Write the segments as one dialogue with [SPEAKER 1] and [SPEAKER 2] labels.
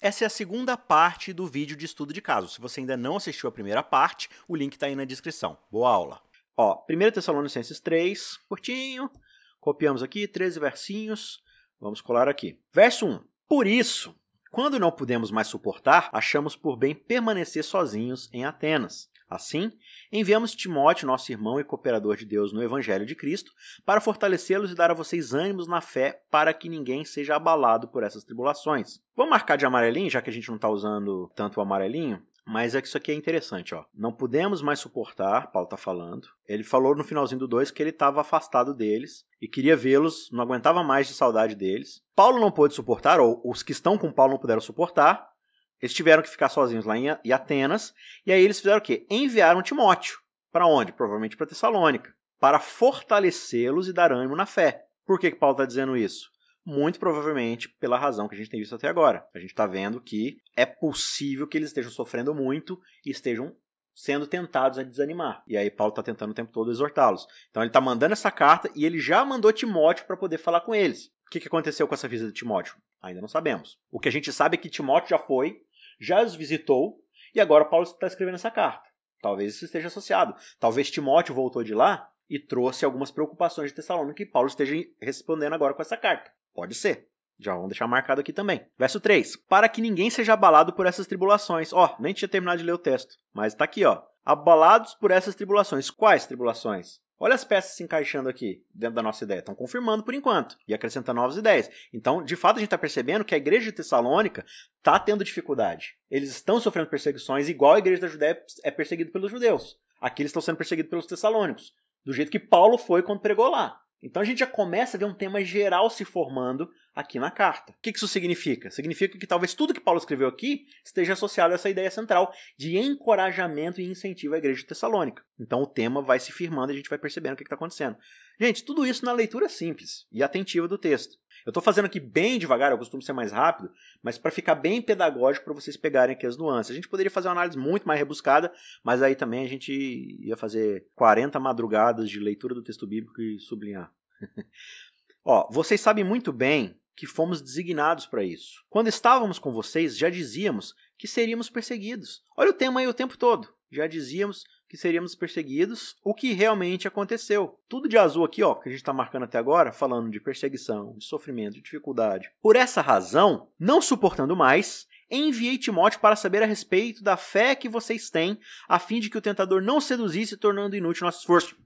[SPEAKER 1] Essa é a segunda parte do vídeo de estudo de caso. Se você ainda não assistiu a primeira parte, o link está aí na descrição. Boa aula! Ó, 1 Tessalonicenses 3, curtinho. Copiamos aqui, 13 versinhos. Vamos colar aqui. Verso 1. Por isso, quando não pudemos mais suportar, achamos por bem permanecer sozinhos em Atenas. Assim, enviamos Timóteo, nosso irmão e cooperador de Deus no Evangelho de Cristo, para fortalecê-los e dar a vocês ânimos na fé, para que ninguém seja abalado por essas tribulações. Vamos marcar de amarelinho, já que a gente não está usando tanto o amarelinho? Mas é que isso aqui é interessante, ó. Não podemos mais suportar, Paulo está falando. Ele falou no finalzinho do 2 que ele estava afastado deles e queria vê-los, não aguentava mais de saudade deles. Paulo não pôde suportar, ou os que estão com Paulo não puderam suportar. Eles tiveram que ficar sozinhos lá em Atenas. E aí eles fizeram o quê? Enviaram Timóteo. Para onde? Provavelmente para Tessalônica. Para fortalecê-los e dar ânimo na fé. Por que, que Paulo está dizendo isso? Muito provavelmente pela razão que a gente tem visto até agora. A gente está vendo que é possível que eles estejam sofrendo muito e estejam sendo tentados a desanimar. E aí Paulo está tentando o tempo todo exortá-los. Então ele está mandando essa carta e ele já mandou Timóteo para poder falar com eles. O que, que aconteceu com essa visita de Timóteo? Ainda não sabemos. O que a gente sabe é que Timóteo já foi já os visitou e agora Paulo está escrevendo essa carta. Talvez isso esteja associado. Talvez Timóteo voltou de lá e trouxe algumas preocupações de Tessalônica que Paulo esteja respondendo agora com essa carta. Pode ser. Já vamos deixar marcado aqui também. Verso 3. Para que ninguém seja abalado por essas tribulações. Ó, nem tinha terminado de ler o texto, mas está aqui, ó. Abalados por essas tribulações. Quais tribulações? Olha as peças se encaixando aqui dentro da nossa ideia. Estão confirmando por enquanto e acrescentando novas ideias. Então, de fato, a gente está percebendo que a igreja de Tessalônica está tendo dificuldade. Eles estão sofrendo perseguições, igual a igreja da Judéia é perseguida pelos judeus. Aqui eles estão sendo perseguidos pelos tessalônicos, do jeito que Paulo foi quando pregou lá. Então a gente já começa a ver um tema geral se formando aqui na carta. O que isso significa? Significa que talvez tudo que Paulo escreveu aqui esteja associado a essa ideia central de encorajamento e incentivo à igreja de Tessalônica. Então o tema vai se firmando e a gente vai percebendo o que está acontecendo. Gente, tudo isso na leitura simples e atentiva do texto. Eu estou fazendo aqui bem devagar, eu costumo ser mais rápido, mas para ficar bem pedagógico para vocês pegarem aqui as nuances. A gente poderia fazer uma análise muito mais rebuscada, mas aí também a gente ia fazer 40 madrugadas de leitura do texto bíblico e sublinhar. Ó, vocês sabem muito bem que fomos designados para isso. Quando estávamos com vocês, já dizíamos que seríamos perseguidos. Olha o tema aí o tempo todo. Já dizíamos que seríamos perseguidos, o que realmente aconteceu. Tudo de azul aqui, ó, que a gente está marcando até agora, falando de perseguição, de sofrimento, de dificuldade. Por essa razão, não suportando mais, enviei Timóteo para saber a respeito da fé que vocês têm, a fim de que o tentador não seduzisse, tornando inútil nosso esforço.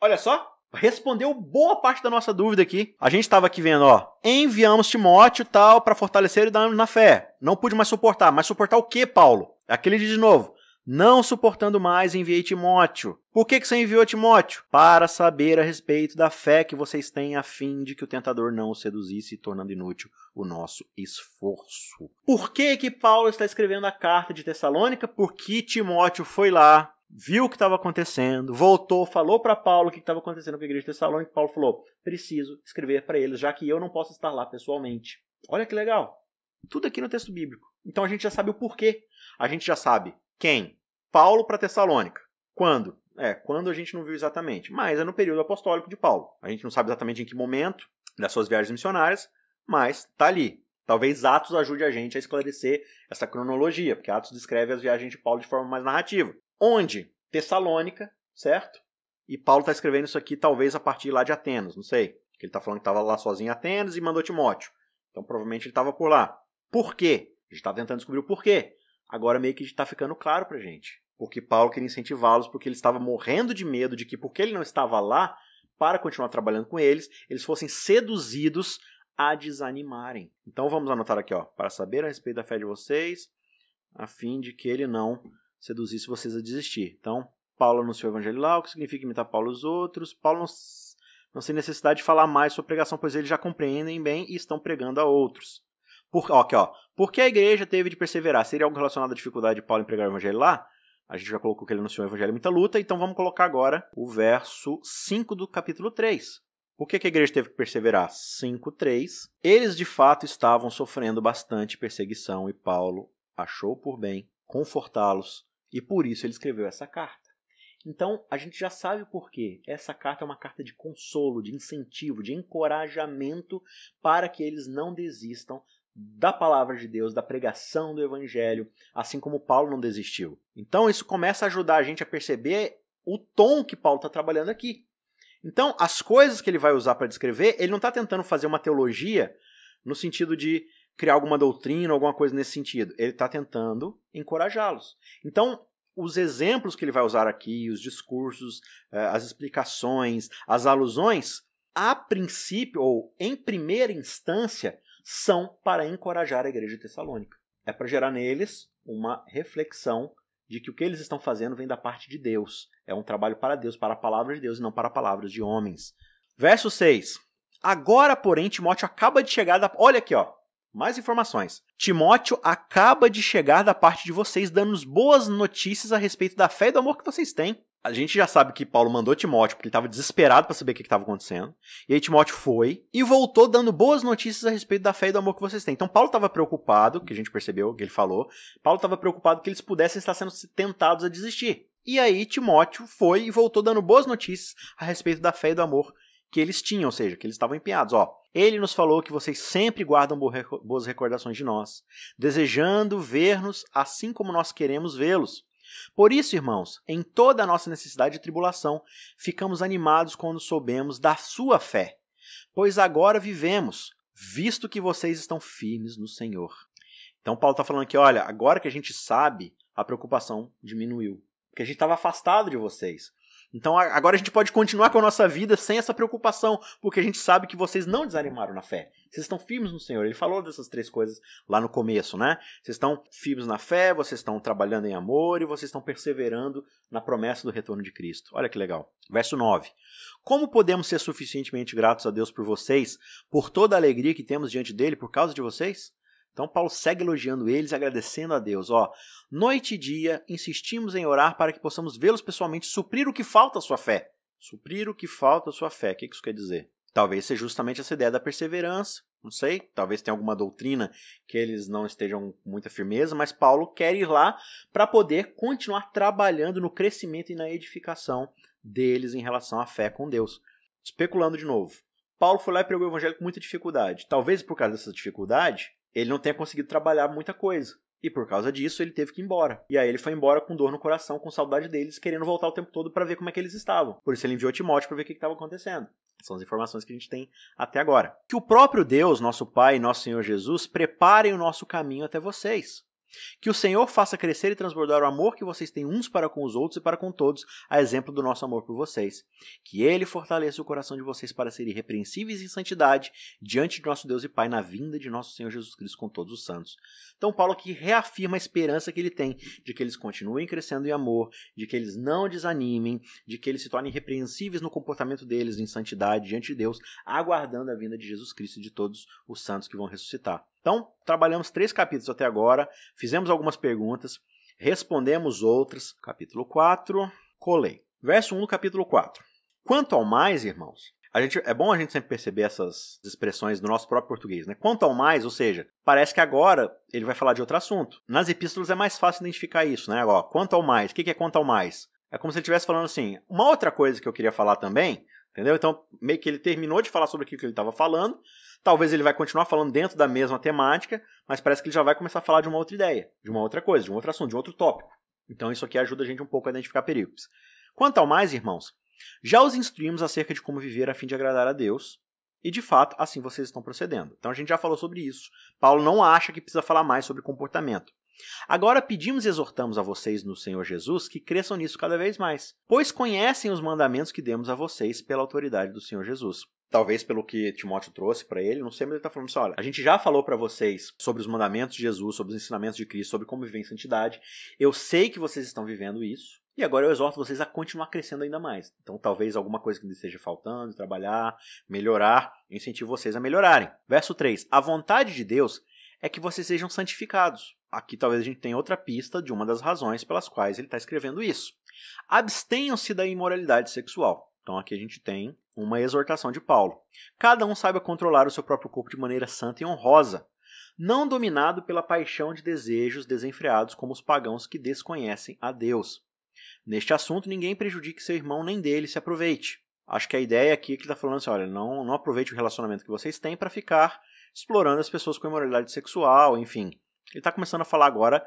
[SPEAKER 1] Olha só, respondeu boa parte da nossa dúvida aqui. A gente estava aqui vendo, ó, enviamos Timóteo tal para fortalecer e dar na fé. Não pude mais suportar, mas suportar o que, Paulo? Aquele diz de novo. Não suportando mais, enviei Timóteo. Por que, que você enviou Timóteo? Para saber a respeito da fé que vocês têm, a fim de que o tentador não o seduzisse, tornando inútil o nosso esforço. Por que, que Paulo está escrevendo a carta de Tessalônica? Porque Timóteo foi lá, viu o que estava acontecendo, voltou, falou para Paulo o que estava acontecendo com a igreja de Tessalônica. Paulo falou: preciso escrever para eles, já que eu não posso estar lá pessoalmente. Olha que legal. Tudo aqui no texto bíblico. Então a gente já sabe o porquê. A gente já sabe quem? Paulo para Tessalônica. Quando? É, quando a gente não viu exatamente, mas é no período apostólico de Paulo. A gente não sabe exatamente em que momento das suas viagens missionárias, mas tá ali. Talvez Atos ajude a gente a esclarecer essa cronologia, porque Atos descreve as viagens de Paulo de forma mais narrativa. Onde? Tessalônica, certo? E Paulo está escrevendo isso aqui talvez a partir lá de Atenas, não sei. Ele está falando que estava lá sozinho em Atenas e mandou Timóteo. Então provavelmente ele estava por lá. Por quê? A gente está tentando descobrir o porquê. Agora meio que está ficando claro para gente. Porque Paulo queria incentivá-los, porque ele estava morrendo de medo de que, porque ele não estava lá para continuar trabalhando com eles, eles fossem seduzidos a desanimarem. Então vamos anotar aqui, ó, para saber a respeito da fé de vocês, a fim de que ele não seduzisse vocês a desistir. Então, Paulo anunciou o evangelho lá, o que significa imitar Paulo os outros. Paulo não, não tem necessidade de falar mais sobre pregação, pois eles já compreendem bem e estão pregando a outros. Por, ó, aqui, ó, por que a igreja teve de perseverar? Seria algo relacionado à dificuldade de Paulo em pregar o evangelho lá? A gente já colocou que ele anunciou o evangelho muita luta, então vamos colocar agora o verso 5 do capítulo 3. Por que, que a igreja teve que perseverar? 5.3. Eles de fato estavam sofrendo bastante perseguição e Paulo achou por bem confortá-los e por isso ele escreveu essa carta. Então, a gente já sabe por quê. Essa carta é uma carta de consolo, de incentivo, de encorajamento para que eles não desistam da palavra de Deus, da pregação do evangelho, assim como Paulo não desistiu. Então, isso começa a ajudar a gente a perceber o tom que Paulo está trabalhando aqui. Então, as coisas que ele vai usar para descrever, ele não está tentando fazer uma teologia no sentido de criar alguma doutrina, alguma coisa nesse sentido. Ele está tentando encorajá-los. Então, os exemplos que ele vai usar aqui, os discursos, eh, as explicações, as alusões, a princípio, ou em primeira instância, são para encorajar a igreja tessalônica. É para gerar neles uma reflexão de que o que eles estão fazendo vem da parte de Deus. É um trabalho para Deus, para a palavra de Deus e não para palavras de homens. Verso 6. Agora, porém, Timóteo acaba de chegar da. Olha aqui, ó. Mais informações. Timóteo acaba de chegar da parte de vocês, dando-nos boas notícias a respeito da fé e do amor que vocês têm. A gente já sabe que Paulo mandou Timóteo porque ele estava desesperado para saber o que estava acontecendo. E aí Timóteo foi e voltou dando boas notícias a respeito da fé e do amor que vocês têm. Então Paulo estava preocupado, que a gente percebeu, que ele falou. Paulo estava preocupado que eles pudessem estar sendo tentados a desistir. E aí Timóteo foi e voltou dando boas notícias a respeito da fé e do amor que eles tinham, ou seja, que eles estavam empenhados. Ó, ele nos falou que vocês sempre guardam boas recordações de nós, desejando ver-nos assim como nós queremos vê-los. Por isso, irmãos, em toda a nossa necessidade e tribulação, ficamos animados quando soubemos da sua fé, pois agora vivemos, visto que vocês estão firmes no Senhor. Então, Paulo está falando aqui: olha, agora que a gente sabe, a preocupação diminuiu, porque a gente estava afastado de vocês. Então agora a gente pode continuar com a nossa vida sem essa preocupação, porque a gente sabe que vocês não desanimaram na fé. Vocês estão firmes no Senhor. Ele falou dessas três coisas lá no começo, né? Vocês estão firmes na fé, vocês estão trabalhando em amor e vocês estão perseverando na promessa do retorno de Cristo. Olha que legal. Verso 9. Como podemos ser suficientemente gratos a Deus por vocês, por toda a alegria que temos diante dele por causa de vocês? Então Paulo segue elogiando eles agradecendo a Deus. Ó, noite e dia insistimos em orar para que possamos vê-los pessoalmente suprir o que falta à sua fé. Suprir o que falta à sua fé. O que isso quer dizer? Talvez seja justamente essa ideia da perseverança. Não sei, talvez tenha alguma doutrina que eles não estejam com muita firmeza, mas Paulo quer ir lá para poder continuar trabalhando no crescimento e na edificação deles em relação à fé com Deus. Especulando de novo. Paulo foi lá e pregou o evangelho com muita dificuldade. Talvez por causa dessa dificuldade, ele não tenha conseguido trabalhar muita coisa. E por causa disso, ele teve que ir embora. E aí ele foi embora com dor no coração, com saudade deles, querendo voltar o tempo todo para ver como é que eles estavam. Por isso ele enviou Timóteo para ver o que estava acontecendo. São as informações que a gente tem até agora. Que o próprio Deus, nosso Pai nosso Senhor Jesus, preparem o nosso caminho até vocês. Que o Senhor faça crescer e transbordar o amor que vocês têm uns para com os outros e para com todos, a exemplo do nosso amor por vocês. Que Ele fortaleça o coração de vocês para serem irrepreensíveis em santidade diante de nosso Deus e Pai na vinda de nosso Senhor Jesus Cristo com todos os santos. Então, Paulo aqui reafirma a esperança que ele tem de que eles continuem crescendo em amor, de que eles não desanimem, de que eles se tornem irrepreensíveis no comportamento deles em santidade diante de Deus, aguardando a vinda de Jesus Cristo e de todos os santos que vão ressuscitar. Então, trabalhamos três capítulos até agora, fizemos algumas perguntas, respondemos outras. Capítulo 4, colei. Verso 1 do capítulo 4. Quanto ao mais, irmãos, a gente, é bom a gente sempre perceber essas expressões do nosso próprio português, né? Quanto ao mais, ou seja, parece que agora ele vai falar de outro assunto. Nas epístolas é mais fácil identificar isso, né? Ó, quanto ao mais, o que é quanto ao mais? É como se ele estivesse falando assim, uma outra coisa que eu queria falar também, entendeu? Então, meio que ele terminou de falar sobre aquilo que ele estava falando, Talvez ele vai continuar falando dentro da mesma temática, mas parece que ele já vai começar a falar de uma outra ideia, de uma outra coisa, de um outro assunto, de outro tópico. Então isso aqui ajuda a gente um pouco a identificar perigos. Quanto ao mais, irmãos, já os instruímos acerca de como viver a fim de agradar a Deus, e de fato, assim vocês estão procedendo. Então a gente já falou sobre isso. Paulo não acha que precisa falar mais sobre comportamento. Agora pedimos e exortamos a vocês no Senhor Jesus que cresçam nisso cada vez mais, pois conhecem os mandamentos que demos a vocês pela autoridade do Senhor Jesus talvez pelo que Timóteo trouxe para ele, não sei, mas ele está falando assim: olha, a gente já falou para vocês sobre os mandamentos de Jesus, sobre os ensinamentos de Cristo, sobre como viver em santidade. Eu sei que vocês estão vivendo isso. E agora eu exorto vocês a continuar crescendo ainda mais. Então, talvez alguma coisa que esteja faltando, trabalhar, melhorar, incentivo vocês a melhorarem. Verso 3: A vontade de Deus é que vocês sejam santificados. Aqui talvez a gente tenha outra pista de uma das razões pelas quais ele está escrevendo isso. Abstenham-se da imoralidade sexual. Então aqui a gente tem uma exortação de Paulo. Cada um saiba controlar o seu próprio corpo de maneira santa e honrosa, não dominado pela paixão de desejos desenfreados como os pagãos que desconhecem a Deus. Neste assunto, ninguém prejudique seu irmão nem dele se aproveite. Acho que a ideia aqui é que ele está falando assim: olha, não, não aproveite o relacionamento que vocês têm para ficar explorando as pessoas com imoralidade sexual, enfim. Ele está começando a falar agora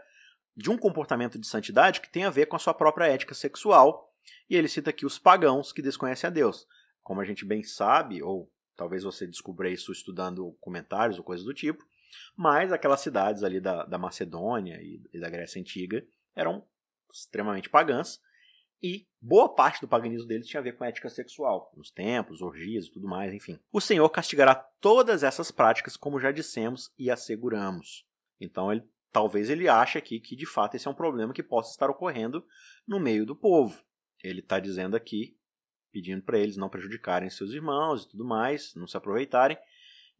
[SPEAKER 1] de um comportamento de santidade que tem a ver com a sua própria ética sexual. E ele cita aqui os pagãos que desconhecem a Deus. Como a gente bem sabe, ou talvez você descubra isso estudando comentários ou coisas do tipo, mas aquelas cidades ali da, da Macedônia e, e da Grécia Antiga eram extremamente pagãs e boa parte do paganismo deles tinha a ver com ética sexual, nos templos, orgias e tudo mais, enfim. O Senhor castigará todas essas práticas, como já dissemos e asseguramos. Então, ele, talvez ele ache aqui que de fato esse é um problema que possa estar ocorrendo no meio do povo. Ele está dizendo aqui, pedindo para eles não prejudicarem seus irmãos e tudo mais, não se aproveitarem.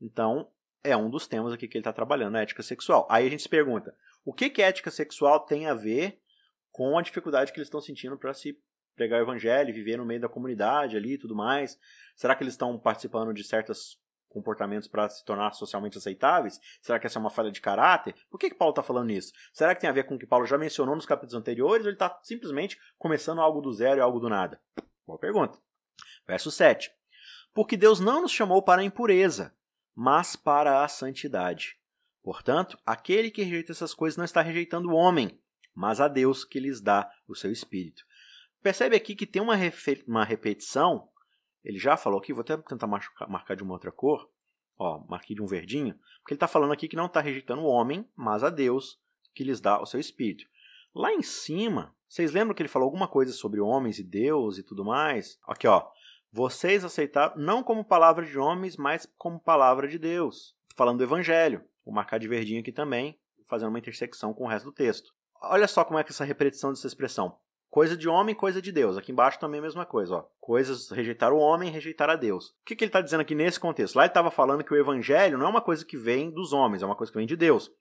[SPEAKER 1] Então, é um dos temas aqui que ele está trabalhando, a ética sexual. Aí a gente se pergunta, o que, que ética sexual tem a ver com a dificuldade que eles estão sentindo para se pregar o evangelho, viver no meio da comunidade ali e tudo mais. Será que eles estão participando de certos comportamentos para se tornar socialmente aceitáveis? Será que essa é uma falha de caráter? Por que, que Paulo está falando isso? Será que tem a ver com o que Paulo já mencionou nos capítulos anteriores ou ele está simplesmente começando algo do zero e algo do nada? Boa pergunta. Verso 7. Porque Deus não nos chamou para a impureza, mas para a santidade. Portanto, aquele que rejeita essas coisas não está rejeitando o homem, mas a Deus que lhes dá o seu espírito. Percebe aqui que tem uma, uma repetição, ele já falou aqui, vou até tentar marcar de uma outra cor, ó, marquei de um verdinho, porque ele está falando aqui que não está rejeitando o homem, mas a Deus que lhes dá o seu espírito. Lá em cima, vocês lembram que ele falou alguma coisa sobre homens e Deus e tudo mais? Aqui, ó. Vocês aceitaram não como palavra de homens, mas como palavra de Deus. Falando do evangelho. Vou marcar de verdinho aqui também, fazendo uma intersecção com o resto do texto. Olha só como é que essa repetição dessa expressão. Coisa de homem, coisa de Deus. Aqui embaixo também é a mesma coisa. Ó. Coisas rejeitar o homem, rejeitar a Deus. O que, que ele está dizendo aqui nesse contexto? Lá ele estava falando que o evangelho não é uma coisa que vem dos homens, é uma coisa que vem de Deus.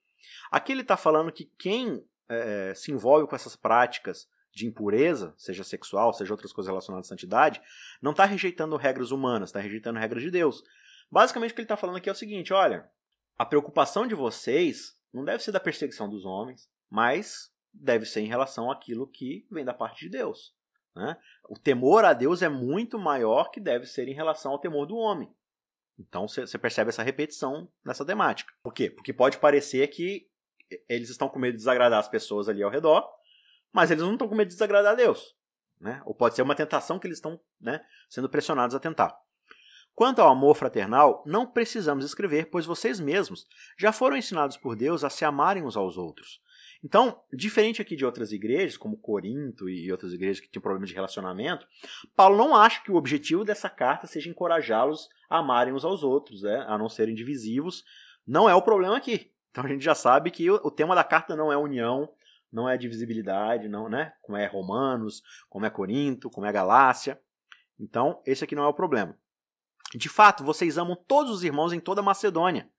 [SPEAKER 1] Aqui ele está falando que quem é, se envolve com essas práticas de impureza, seja sexual, seja outras coisas relacionadas à santidade, não está rejeitando regras humanas, está rejeitando regras de Deus. Basicamente o que ele está falando aqui é o seguinte: olha, a preocupação de vocês não deve ser da perseguição dos homens, mas deve ser em relação àquilo que vem da parte de Deus. Né? O temor a Deus é muito maior que deve ser em relação ao temor do homem. Então você percebe essa repetição nessa temática. Por quê? Porque pode parecer que eles estão com medo de desagradar as pessoas ali ao redor, mas eles não estão com medo de desagradar a Deus. Né? Ou pode ser uma tentação que eles estão né, sendo pressionados a tentar. Quanto ao amor fraternal, não precisamos escrever, pois vocês mesmos já foram ensinados por Deus a se amarem uns aos outros. Então, diferente aqui de outras igrejas, como Corinto e outras igrejas que tinham problemas de relacionamento, Paulo não acha que o objetivo dessa carta seja encorajá-los a amarem uns aos outros, né, a não serem divisivos. Não é o problema aqui. Então a gente já sabe que o, tema da carta não é união, não é divisibilidade, não, né? Como é Romanos, como é Corinto, como é Galácia. Então, esse aqui não é o problema. De fato, vocês amam todos os irmãos em toda a Macedônia.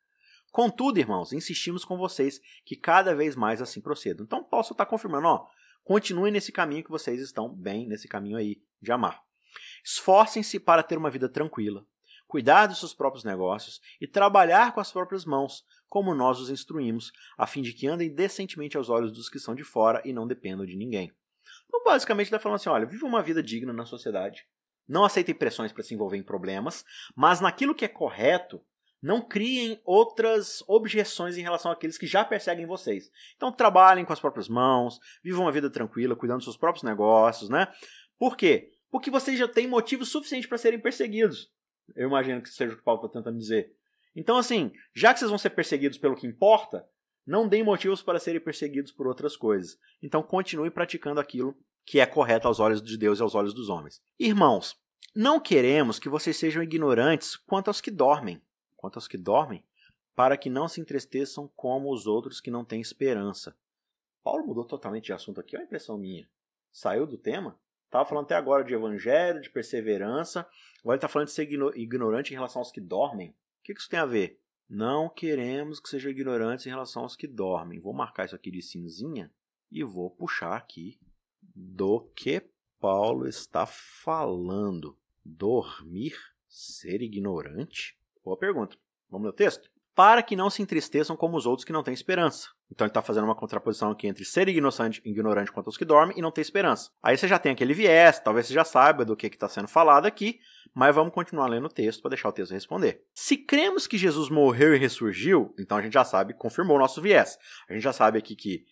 [SPEAKER 1] Contudo, irmãos, insistimos com vocês que cada vez mais assim procedam. Então, posso estar confirmando, ó, continuem nesse caminho que vocês estão bem nesse caminho aí de amar. Esforcem-se para ter uma vida tranquila, cuidar dos seus próprios negócios e trabalhar com as próprias mãos, como nós os instruímos, a fim de que andem decentemente aos olhos dos que são de fora e não dependam de ninguém. Então, basicamente, está falando assim: olha, viva uma vida digna na sociedade, não aceitem pressões para se envolver em problemas, mas naquilo que é correto, não criem outras objeções em relação àqueles que já perseguem vocês. Então trabalhem com as próprias mãos, vivam uma vida tranquila, cuidando dos seus próprios negócios, né? Por quê? Porque vocês já têm motivo suficiente para serem perseguidos. Eu imagino que seja o que o Paulo está tentando dizer. Então, assim, já que vocês vão ser perseguidos pelo que importa, não deem motivos para serem perseguidos por outras coisas. Então, continue praticando aquilo que é correto aos olhos de Deus e aos olhos dos homens. Irmãos, não queremos que vocês sejam ignorantes quanto aos que dormem quanto aos que dormem, para que não se entristeçam como os outros que não têm esperança. Paulo mudou totalmente de assunto aqui, é uma impressão minha. Saiu do tema. Estava falando até agora de evangelho, de perseverança. Agora ele está falando de ser ignorante em relação aos que dormem. O que isso tem a ver? Não queremos que sejam ignorantes em relação aos que dormem. Vou marcar isso aqui de cinzinha e vou puxar aqui do que Paulo está falando. Dormir? Ser ignorante? Boa pergunta. Vamos ler o texto? para que não se entristeçam como os outros que não têm esperança. Então ele está fazendo uma contraposição aqui entre ser ignorante, ignorante quanto aos que dormem e não ter esperança. Aí você já tem aquele viés, talvez você já saiba do que está sendo falado aqui, mas vamos continuar lendo o texto para deixar o texto responder. Se cremos que Jesus morreu e ressurgiu, então a gente já sabe, confirmou o nosso viés. A gente já sabe aqui que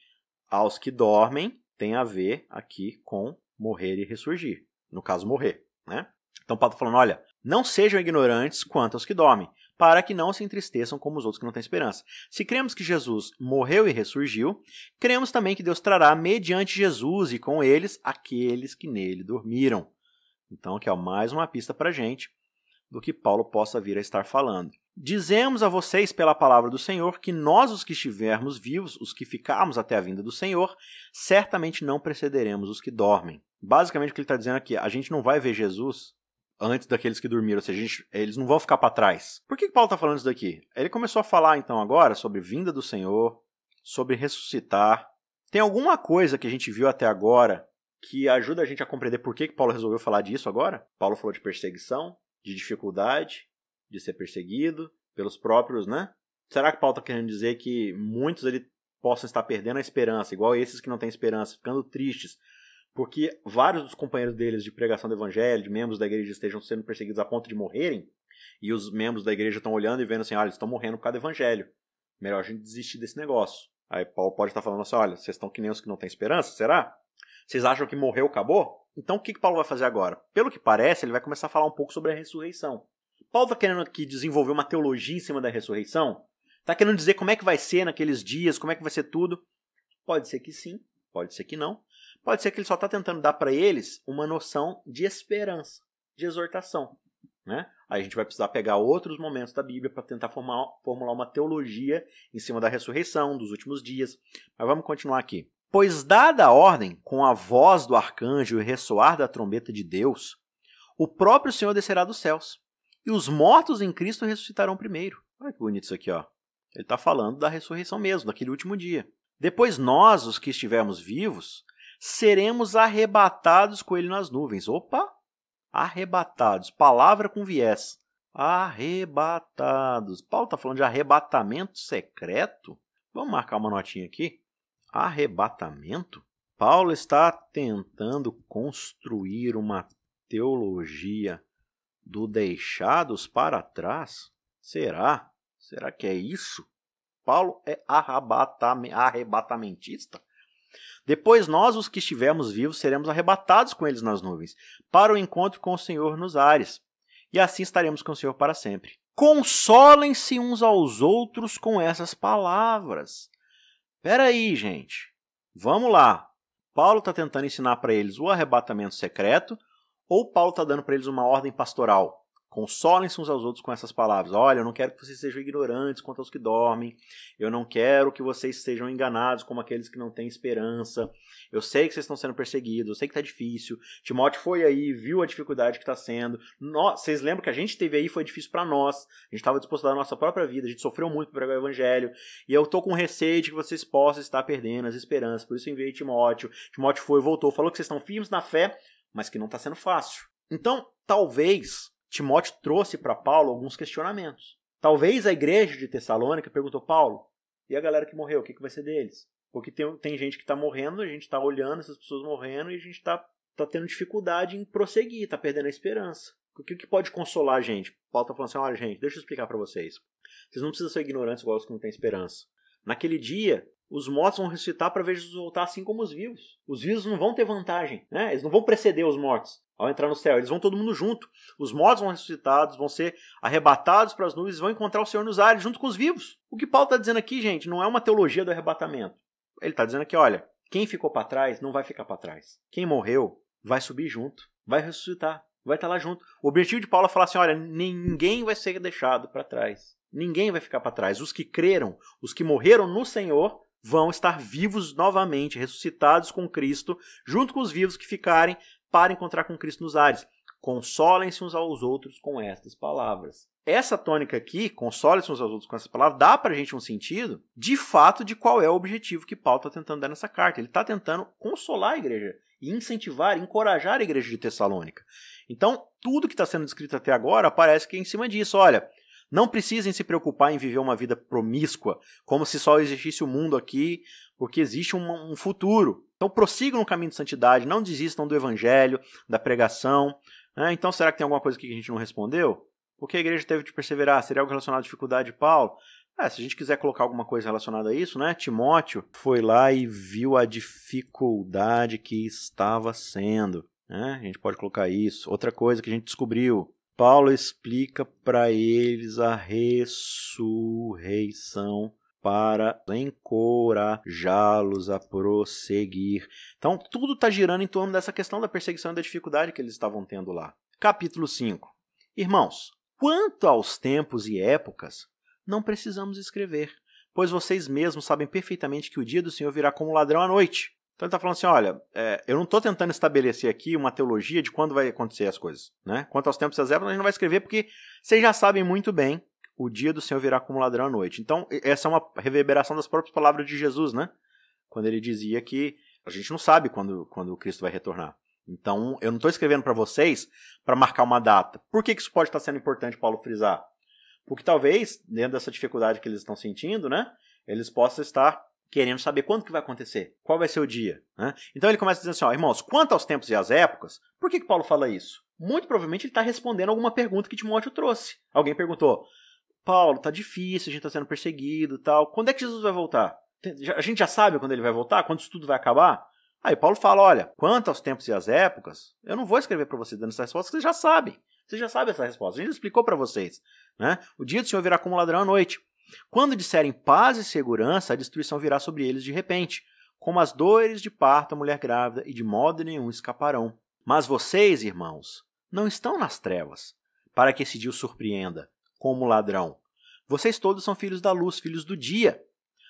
[SPEAKER 1] aos que dormem tem a ver aqui com morrer e ressurgir. No caso, morrer. Né? Então Paulo está falando: olha, não sejam ignorantes quanto aos que dormem, para que não se entristeçam como os outros que não têm esperança. Se cremos que Jesus morreu e ressurgiu, cremos também que Deus trará mediante Jesus e com eles aqueles que nele dormiram. Então, aqui é mais uma pista para gente do que Paulo possa vir a estar falando. Dizemos a vocês pela palavra do Senhor que nós, os que estivermos vivos, os que ficarmos até a vinda do Senhor, certamente não precederemos os que dormem. Basicamente, o que ele está dizendo aqui, a gente não vai ver Jesus antes daqueles que dormiram, ou seja, gente, eles não vão ficar para trás. Por que, Paulo está falando isso daqui? Ele começou a falar então agora sobre vinda do Senhor, sobre ressuscitar. Tem alguma coisa que a gente viu até agora que ajuda a gente a compreender por que, que Paulo resolveu falar disso agora? Paulo falou de perseguição, de dificuldade, de ser perseguido pelos próprios, né? Será que Paulo está querendo dizer que muitos ele possam estar perdendo a esperança, igual esses que não têm esperança, ficando tristes porque vários dos companheiros deles de pregação do evangelho, de membros da igreja, estejam sendo perseguidos a ponto de morrerem, e os membros da igreja estão olhando e vendo assim, olha, eles estão morrendo por causa do evangelho. Melhor a gente desistir desse negócio. Aí Paulo pode estar falando assim, olha, vocês estão que nem os que não têm esperança, será? Vocês acham que morreu, acabou? Então o que, que Paulo vai fazer agora? Pelo que parece, ele vai começar a falar um pouco sobre a ressurreição. Paulo está querendo aqui desenvolver uma teologia em cima da ressurreição? Está querendo dizer como é que vai ser naqueles dias, como é que vai ser tudo? Pode ser que sim, pode ser que não. Pode ser que ele só está tentando dar para eles uma noção de esperança, de exortação. Né? Aí a gente vai precisar pegar outros momentos da Bíblia para tentar formar, formular uma teologia em cima da ressurreição, dos últimos dias. Mas vamos continuar aqui. Pois, dada a ordem, com a voz do arcanjo e ressoar da trombeta de Deus, o próprio Senhor descerá dos céus, e os mortos em Cristo ressuscitarão primeiro. Olha que bonito isso aqui, ó. Ele está falando da ressurreição mesmo, daquele último dia. Depois nós, os que estivermos vivos, seremos arrebatados com ele nas nuvens. Opa! Arrebatados. Palavra com viés. Arrebatados. Paulo está falando de arrebatamento secreto? Vamos marcar uma notinha aqui. Arrebatamento? Paulo está tentando construir uma teologia do deixados para trás? Será? Será que é isso? Paulo é arrebatamentista? Depois nós, os que estivermos vivos, seremos arrebatados com eles nas nuvens, para o encontro com o Senhor nos ares. E assim estaremos com o Senhor para sempre. Consolem-se uns aos outros com essas palavras. Espera aí, gente. Vamos lá. Paulo está tentando ensinar para eles o arrebatamento secreto ou Paulo está dando para eles uma ordem pastoral? Consolem-se uns aos outros com essas palavras. Olha, eu não quero que vocês sejam ignorantes quanto aos que dormem. Eu não quero que vocês sejam enganados como aqueles que não têm esperança. Eu sei que vocês estão sendo perseguidos, eu sei que está difícil. Timóteo foi aí, viu a dificuldade que está sendo. Nós, vocês lembram que a gente teve aí foi difícil para nós. A gente estava disposto a dar a nossa própria vida, a gente sofreu muito para pregar o evangelho. E eu estou com receio de que vocês possam estar perdendo as esperanças. Por isso eu enviei Timóteo. Timóteo foi, voltou, falou que vocês estão firmes na fé, mas que não está sendo fácil. Então, talvez Timóteo trouxe para Paulo alguns questionamentos. Talvez a igreja de Tessalônica perguntou: Paulo, e a galera que morreu, o que, que vai ser deles? Porque tem, tem gente que está morrendo, a gente está olhando essas pessoas morrendo e a gente está tá tendo dificuldade em prosseguir, está perdendo a esperança. O que, que pode consolar a gente? Paulo está falando assim: olha, gente, deixa eu explicar para vocês. Vocês não precisam ser ignorantes igual os que não têm esperança. Naquele dia, os mortos vão ressuscitar para ver Jesus voltar assim como os vivos. Os vivos não vão ter vantagem, né? Eles não vão preceder os mortos ao entrar no céu. Eles vão todo mundo junto. Os mortos vão ressuscitados, vão ser arrebatados para as nuvens e vão encontrar o Senhor nos ares junto com os vivos. O que Paulo está dizendo aqui, gente, não é uma teologia do arrebatamento. Ele está dizendo aqui, olha, quem ficou para trás não vai ficar para trás. Quem morreu vai subir junto, vai ressuscitar, vai estar tá lá junto. O objetivo de Paulo é falar assim, olha, ninguém vai ser deixado para trás. Ninguém vai ficar para trás. Os que creram, os que morreram no Senhor, vão estar vivos novamente, ressuscitados com Cristo, junto com os vivos que ficarem para encontrar com Cristo nos ares. Consolem-se uns aos outros com estas palavras. Essa tônica aqui, consolem-se uns aos outros com essas palavras, dá para a gente um sentido, de fato, de qual é o objetivo que Paulo está tentando dar nessa carta. Ele está tentando consolar a igreja e incentivar, encorajar a igreja de Tessalônica. Então, tudo que está sendo descrito até agora parece que é em cima disso. Olha, Não precisem se preocupar em viver uma vida promíscua, como se só existisse o mundo aqui, porque existe um, um futuro. Então prossigam no caminho de santidade, não desistam do evangelho, da pregação. Né? Então será que tem alguma coisa que a gente não respondeu? Por que a igreja teve de perseverar? Seria algo relacionado à dificuldade de Paulo? É, se a gente quiser colocar alguma coisa relacionada a isso, né? Timóteo foi lá e viu a dificuldade que estava sendo. Né? A gente pode colocar isso. Outra coisa que a gente descobriu: Paulo explica para eles a ressurreição para encorajá-los a prosseguir. Então, tudo está girando em torno dessa questão da perseguição e da dificuldade que eles estavam tendo lá. Capítulo 5. Irmãos, quanto aos tempos e épocas, não precisamos escrever, pois vocês mesmos sabem perfeitamente que o dia do Senhor virá como ladrão à noite. Então ele está falando assim: olha, é, eu não estou tentando estabelecer aqui uma teologia de quando vai acontecer as coisas. Né? Quanto aos tempos e épocas, a gente não vai escrever porque vocês já sabem muito bem o dia do Senhor virá como ladrão à noite. Então, essa é uma reverberação das próprias palavras de Jesus, né? Quando ele dizia que a gente não sabe quando, quando Cristo vai retornar. Então, eu não estou escrevendo para vocês para marcar uma data. Por que, que isso pode estar sendo importante, Paulo, frisar? Porque talvez, dentro dessa dificuldade que eles estão sentindo, né? Eles possam estar querendo saber quando que vai acontecer, qual vai ser o dia. Né? Então ele começa dizendo assim, ó, irmãos, quanto aos tempos e às épocas, por que, que Paulo fala isso? Muito provavelmente ele está respondendo alguma pergunta que Timóteo trouxe. Alguém perguntou, Paulo, tá difícil, a gente está sendo perseguido tal. Quando é que Jesus vai voltar? A gente já sabe quando ele vai voltar? Quando isso tudo vai acabar? Aí Paulo fala, olha, quanto aos tempos e às épocas, eu não vou escrever para vocês dando essa resposta, vocês já sabem. Vocês já sabem essa resposta. A gente explicou para vocês. Né? O dia do Senhor virá como ladrão à noite. Quando disserem paz e segurança, a destruição virá sobre eles de repente, como as dores de parto à mulher grávida, e de modo nenhum escaparão. Mas vocês, irmãos, não estão nas trevas, para que esse dia os surpreenda, como ladrão. Vocês todos são filhos da luz, filhos do dia.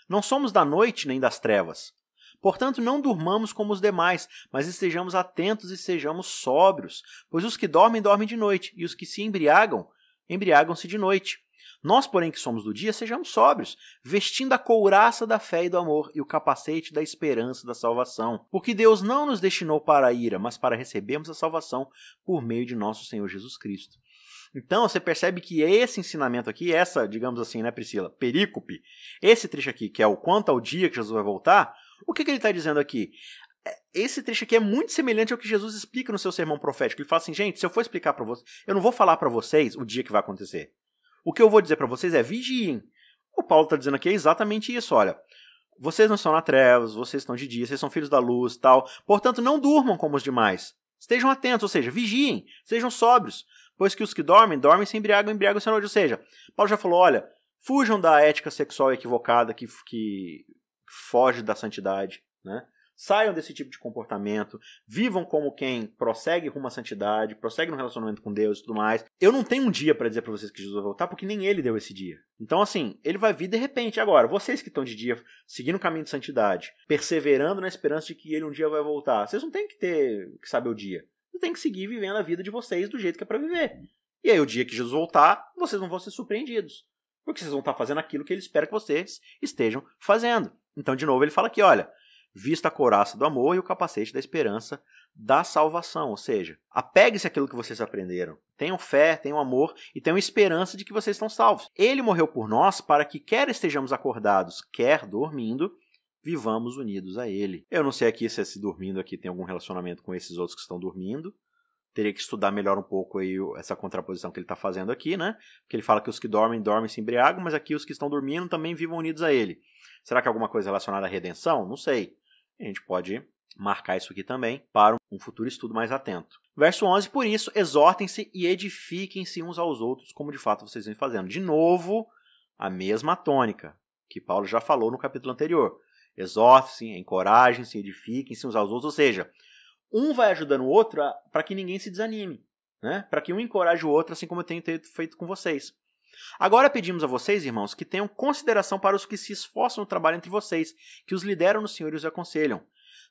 [SPEAKER 1] Não somos da noite nem das trevas. Portanto, não durmamos como os demais, mas estejamos atentos e sejamos sóbrios, pois os que dormem, dormem de noite, e os que se embriagam, embriagam-se de noite. Nós, porém, que somos do dia, sejamos sóbrios, vestindo a couraça da fé e do amor e o capacete da esperança da salvação. Porque Deus não nos destinou para a ira, mas para recebermos a salvação por meio de nosso Senhor Jesus Cristo. Então, você percebe que esse ensinamento aqui, essa, digamos assim, né, Priscila, perícope, esse trecho aqui, que é o quanto ao dia que Jesus vai voltar, o que, que ele está dizendo aqui? É, esse trecho aqui é muito semelhante ao que Jesus explica no seu sermão profético. Ele fala assim, gente, se eu for explicar para vocês, eu não vou falar para vocês o dia que vai acontecer. O que eu vou dizer para vocês é vigiem. O Paulo está dizendo aqui é exatamente isso, olha. Vocês não estão na trevas, vocês estão de dia, vocês são filhos da luz, tal. Portanto, não durmam como os demais. Estejam atentos, ou seja, vigiem, sejam sóbrios, pois que os que dormem, dormem sem embriagam, embriagam-se à noite. Ou seja, Paulo já falou, olha, fujam da ética sexual equivocada que, que foge da santidade, né? Saiam desse tipo de comportamento, vivam como quem prossegue rumo à santidade, prossegue no relacionamento com Deus e tudo mais. Eu não tenho um dia para dizer para vocês que Jesus vai voltar, porque nem ele deu esse dia. Então, assim, ele vai vir de repente. Agora, vocês que estão de dia, seguindo o caminho de santidade, perseverando na esperança de que ele um dia vai voltar, vocês não têm que ter que saber o dia. Vocês têm que seguir vivendo a vida de vocês do jeito que é para viver. E aí, o dia que Jesus voltar, vocês não vão ser surpreendidos. Porque vocês vão estar fazendo aquilo que ele espera que vocês estejam fazendo. Então, de novo, ele fala aqui: olha, vista a couraça do amor e o capacete da esperança da salvação. Ou seja, apegue-se àquilo que vocês aprenderam. Tenham fé, tenham amor e tenham esperança de que vocês estão salvos. Ele morreu por nós para que, quer estejamos acordados, quer dormindo, vivamos unidos a Ele. Eu não sei aqui se esse dormindo aqui tem algum relacionamento com esses outros que estão dormindo. Teria que estudar melhor um pouco aí essa contraposição que ele está fazendo aqui, né? Porque ele fala que os que dormem, dormem se embriagam, mas aqui os que estão dormindo também vivam unidos a Ele. Será que é alguma coisa relacionada à redenção? Não sei. A gente pode marcar isso aqui também para um futuro estudo mais atento. Verso 11: Por isso, exortem-se e edifiquem-se uns aos outros, como de fato vocês vêm fazendo. De novo, a mesma tônica que Paulo já falou no capítulo anterior. Exortem-se, encorajem-se, edifiquem-se uns aos outros, ou seja, um vai ajudando o outro para que ninguém se desanime, né? para que um encoraje o outro, assim como eu tenho feito com vocês. Agora pedimos a vocês, irmãos, que tenham consideração para os que se esforçam no trabalho entre vocês, que os lideram no Senhor e os aconselham.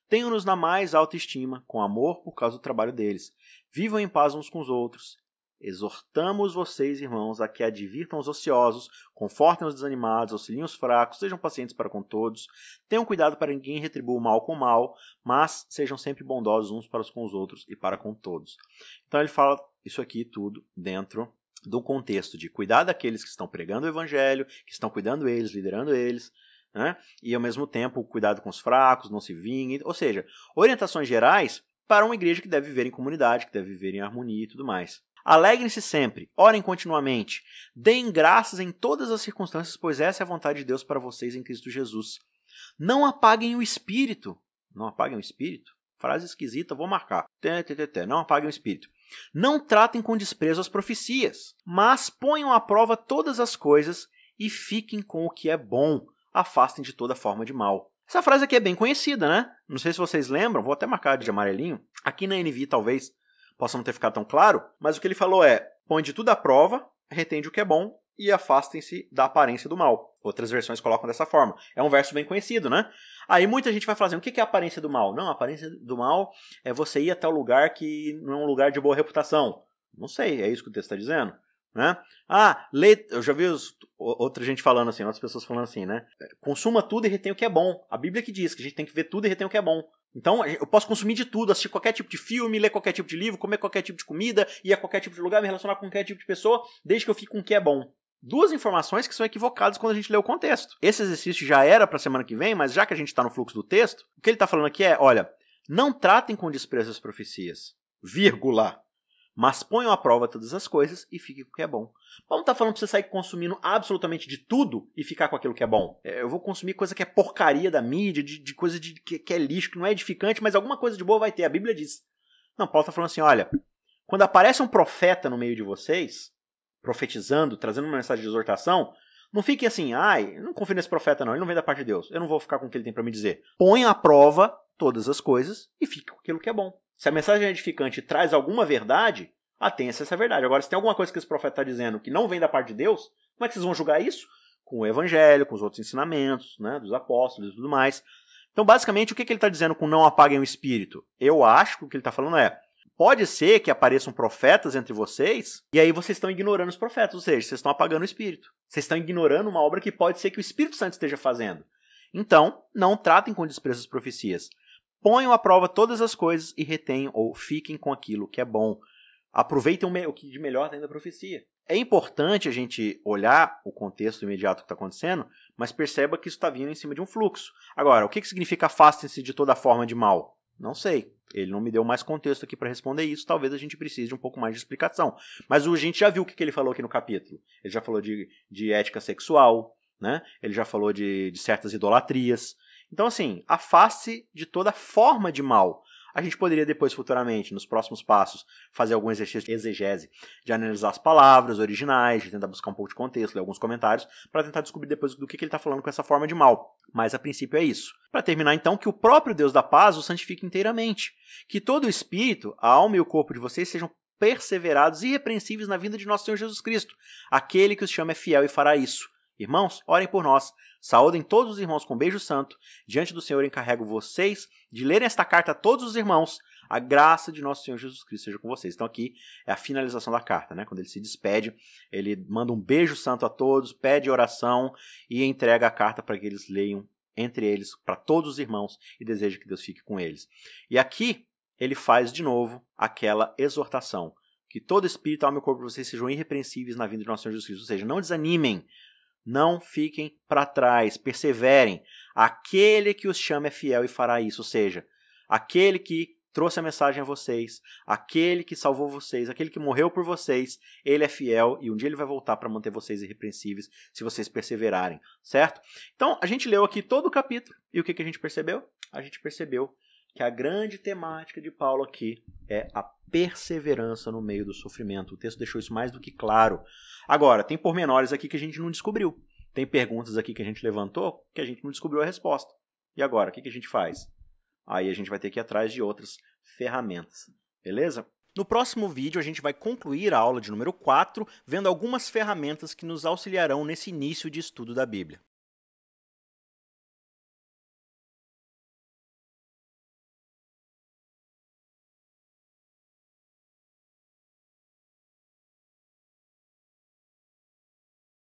[SPEAKER 1] Tenham-nos na mais alta estima, com amor por causa do trabalho deles. Vivam em paz uns com os outros. Exortamos vocês, irmãos, a que advirtam os ociosos, confortem os desanimados, auxiliem os fracos, sejam pacientes para com todos, tenham cuidado para ninguém retribua o mal com o mal, mas sejam sempre bondosos uns para com os outros e para com todos. Então ele fala isso aqui tudo dentro do contexto de cuidar daqueles que estão pregando o evangelho, que estão cuidando eles, liderando eles, né? e ao mesmo tempo cuidado com os fracos, não se vingue, ou seja, orientações gerais para uma igreja que deve viver em comunidade, que deve viver em harmonia e tudo mais. Alegrem-se sempre, orem continuamente, deem graças em todas as circunstâncias, pois essa é a vontade de Deus para vocês em Cristo Jesus. Não apaguem o espírito. Não apaguem o espírito? Frase esquisita, vou marcar. Não apaguem o espírito. Não tratem com desprezo as profecias, mas ponham à prova todas as coisas e fiquem com o que é bom. Afastem de toda forma de mal. Essa frase aqui é bem conhecida, né? Não sei se vocês lembram, vou até marcar de amarelinho. Aqui na NV talvez possa não ter ficado tão claro, mas o que ele falou é: põe de tudo à prova, retende o que é bom e afastem-se da aparência do mal. Outras versões colocam dessa forma. É um verso bem conhecido, né? Aí muita gente vai falar assim, o que é a aparência do mal? Não, a aparência do mal é você ir até o lugar que não é um lugar de boa reputação. Não sei, é isso que o texto está dizendo. Né? Ah, lê, eu já vi os, outra gente falando assim, outras pessoas falando assim, né? Consuma tudo e retém o que é bom. A Bíblia que diz que a gente tem que ver tudo e retém o que é bom. Então, eu posso consumir de tudo, assistir qualquer tipo de filme, ler qualquer tipo de livro, comer qualquer tipo de comida, ir a qualquer tipo de lugar, me relacionar com qualquer tipo de pessoa, desde que eu fique com o que é bom duas informações que são equivocadas quando a gente lê o contexto. Esse exercício já era para a semana que vem, mas já que a gente está no fluxo do texto, o que ele está falando aqui é: olha, não tratem com desprezo as profecias, vírgula, mas ponham à prova todas as coisas e fiquem com o que é bom. Paulo está falando para você sair consumindo absolutamente de tudo e ficar com aquilo que é bom. É, eu vou consumir coisa que é porcaria da mídia, de, de coisa de, que, que é lixo, que não é edificante, mas alguma coisa de boa vai ter. A Bíblia diz. Não, Paulo está falando assim: olha, quando aparece um profeta no meio de vocês, profetizando, trazendo uma mensagem de exortação, não fique assim, ai, não confio nesse profeta não, ele não vem da parte de Deus, eu não vou ficar com o que ele tem para me dizer. Põe à prova todas as coisas e fique com aquilo que é bom. Se a mensagem é edificante traz alguma verdade, atenha-se a essa verdade. Agora, se tem alguma coisa que esse profeta está dizendo que não vem da parte de Deus, como é que vocês vão julgar isso? Com o evangelho, com os outros ensinamentos, né, dos apóstolos e tudo mais. Então, basicamente, o que, que ele está dizendo com não apaguem o espírito? Eu acho que o que ele está falando é, Pode ser que apareçam profetas entre vocês, e aí vocês estão ignorando os profetas, ou seja, vocês estão apagando o Espírito. Vocês estão ignorando uma obra que pode ser que o Espírito Santo esteja fazendo. Então, não tratem com desprezo as profecias. Ponham à prova todas as coisas e retenham ou fiquem com aquilo que é bom. Aproveitem o que de melhor tem da profecia. É importante a gente olhar o contexto imediato que está acontecendo, mas perceba que isso está vindo em cima de um fluxo. Agora, o que, que significa afastem-se de toda forma de mal? Não sei. Ele não me deu mais contexto aqui para responder isso. Talvez a gente precise de um pouco mais de explicação. Mas a gente já viu o que ele falou aqui no capítulo. Ele já falou de, de ética sexual, né? ele já falou de, de certas idolatrias. Então, assim, afaste de toda forma de mal. A gente poderia depois, futuramente, nos próximos passos, fazer algum exercício de exegese, de analisar as palavras originais, de tentar buscar um pouco de contexto, ler alguns comentários, para tentar descobrir depois do que, que ele está falando com essa forma de mal. Mas a princípio é isso. Para terminar, então, que o próprio Deus da paz o santifique inteiramente. Que todo o espírito, a alma e o corpo de vocês sejam perseverados e irrepreensíveis na vinda de nosso Senhor Jesus Cristo. Aquele que os chama é fiel e fará isso. Irmãos, orem por nós. Saúdem todos os irmãos com beijo santo. Diante do Senhor encarrego vocês de lerem esta carta a todos os irmãos. A graça de nosso Senhor Jesus Cristo seja com vocês. Então aqui é a finalização da carta, né? Quando ele se despede, ele manda um beijo santo a todos, pede oração e entrega a carta para que eles leiam entre eles para todos os irmãos e deseja que Deus fique com eles. E aqui ele faz de novo aquela exortação que todo espírito, alma e corpo de vocês sejam irrepreensíveis na vinda de nosso Senhor Jesus Cristo. Ou seja, não desanimem, não fiquem para trás, perseverem. Aquele que os chama é fiel e fará isso. Ou seja, aquele que trouxe a mensagem a vocês, aquele que salvou vocês, aquele que morreu por vocês, ele é fiel e um dia ele vai voltar para manter vocês irrepreensíveis se vocês perseverarem, certo? Então, a gente leu aqui todo o capítulo e o que, que a gente percebeu? A gente percebeu que a grande temática de Paulo aqui é a perseverança no meio do sofrimento. O texto deixou isso mais do que claro. Agora, tem pormenores aqui que a gente não descobriu. Tem perguntas aqui que a gente levantou que a gente não descobriu a resposta. E agora, o que, a gente faz? Aí a gente vai ter que ir atrás de outras ferramentas. Beleza? No próximo vídeo, a gente vai concluir a aula de número 4, vendo algumas ferramentas que nos auxiliarão nesse início de estudo da Bíblia.